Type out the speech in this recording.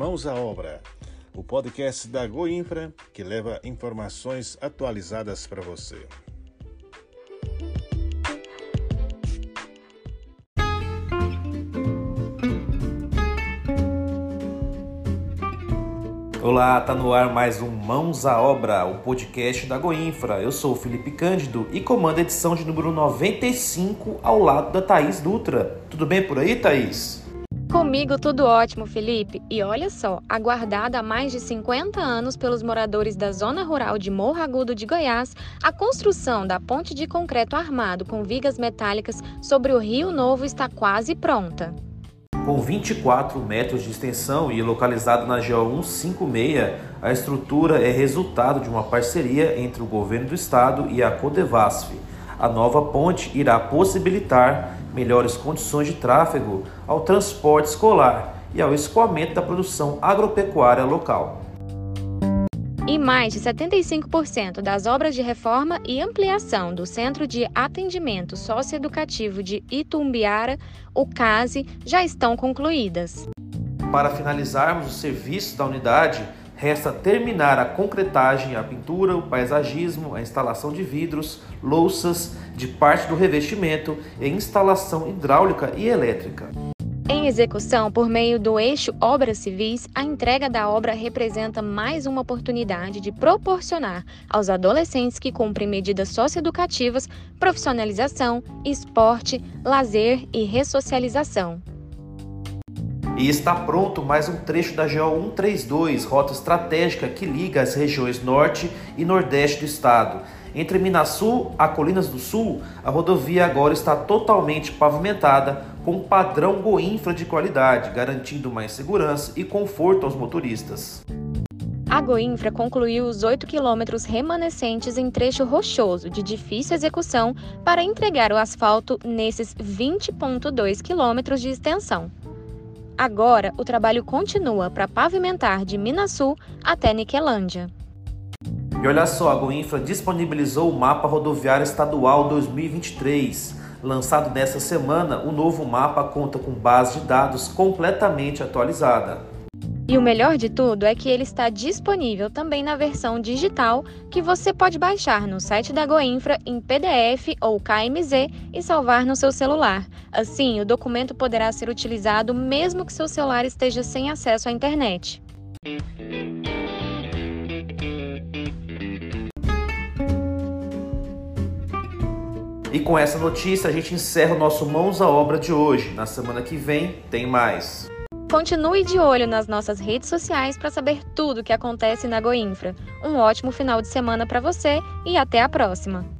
Mãos à Obra, o podcast da Goinfra que leva informações atualizadas para você. Olá, tá no ar mais um Mãos à Obra, o podcast da Goinfra. Eu sou o Felipe Cândido e comando a edição de número 95 ao lado da Thaís Dutra. Tudo bem por aí, Thaís? Comigo tudo ótimo, Felipe. E olha só, aguardada há mais de 50 anos pelos moradores da zona rural de Morro Agudo de Goiás, a construção da ponte de concreto armado com vigas metálicas sobre o Rio Novo está quase pronta. Com 24 metros de extensão e localizado na GO 156, a estrutura é resultado de uma parceria entre o governo do estado e a Codevasf. A nova ponte irá possibilitar melhores condições de tráfego ao transporte escolar e ao escoamento da produção agropecuária local e mais de 75% das obras de reforma e ampliação do Centro de Atendimento Socioeducativo de Itumbiara, o CASE, já estão concluídas. Para finalizarmos o serviço da unidade, resta terminar a concretagem, a pintura, o paisagismo, a instalação de vidros, louças, de parte do revestimento e instalação hidráulica e elétrica. Em execução por meio do eixo Obras Civis, a entrega da obra representa mais uma oportunidade de proporcionar aos adolescentes que cumprem medidas socioeducativas profissionalização, esporte, lazer e ressocialização. E está pronto mais um trecho da GO 132, rota estratégica que liga as regiões norte e nordeste do estado. Entre Minasul a Colinas do Sul, a rodovia agora está totalmente pavimentada com padrão Goinfra de qualidade, garantindo mais segurança e conforto aos motoristas. A Goinfra concluiu os 8 quilômetros remanescentes em trecho rochoso de difícil execução para entregar o asfalto nesses 20,2 quilômetros de extensão. Agora, o trabalho continua para pavimentar de Minasul até Niquelândia. E olha só, a Goinfra disponibilizou o mapa rodoviário estadual 2023 Lançado nesta semana, o novo mapa conta com base de dados completamente atualizada. E o melhor de tudo é que ele está disponível também na versão digital, que você pode baixar no site da Goinfra em PDF ou KMZ e salvar no seu celular. Assim, o documento poderá ser utilizado mesmo que seu celular esteja sem acesso à internet. E com essa notícia a gente encerra o nosso Mãos à Obra de hoje. Na semana que vem tem mais. Continue de olho nas nossas redes sociais para saber tudo o que acontece na Goinfra. Um ótimo final de semana para você e até a próxima!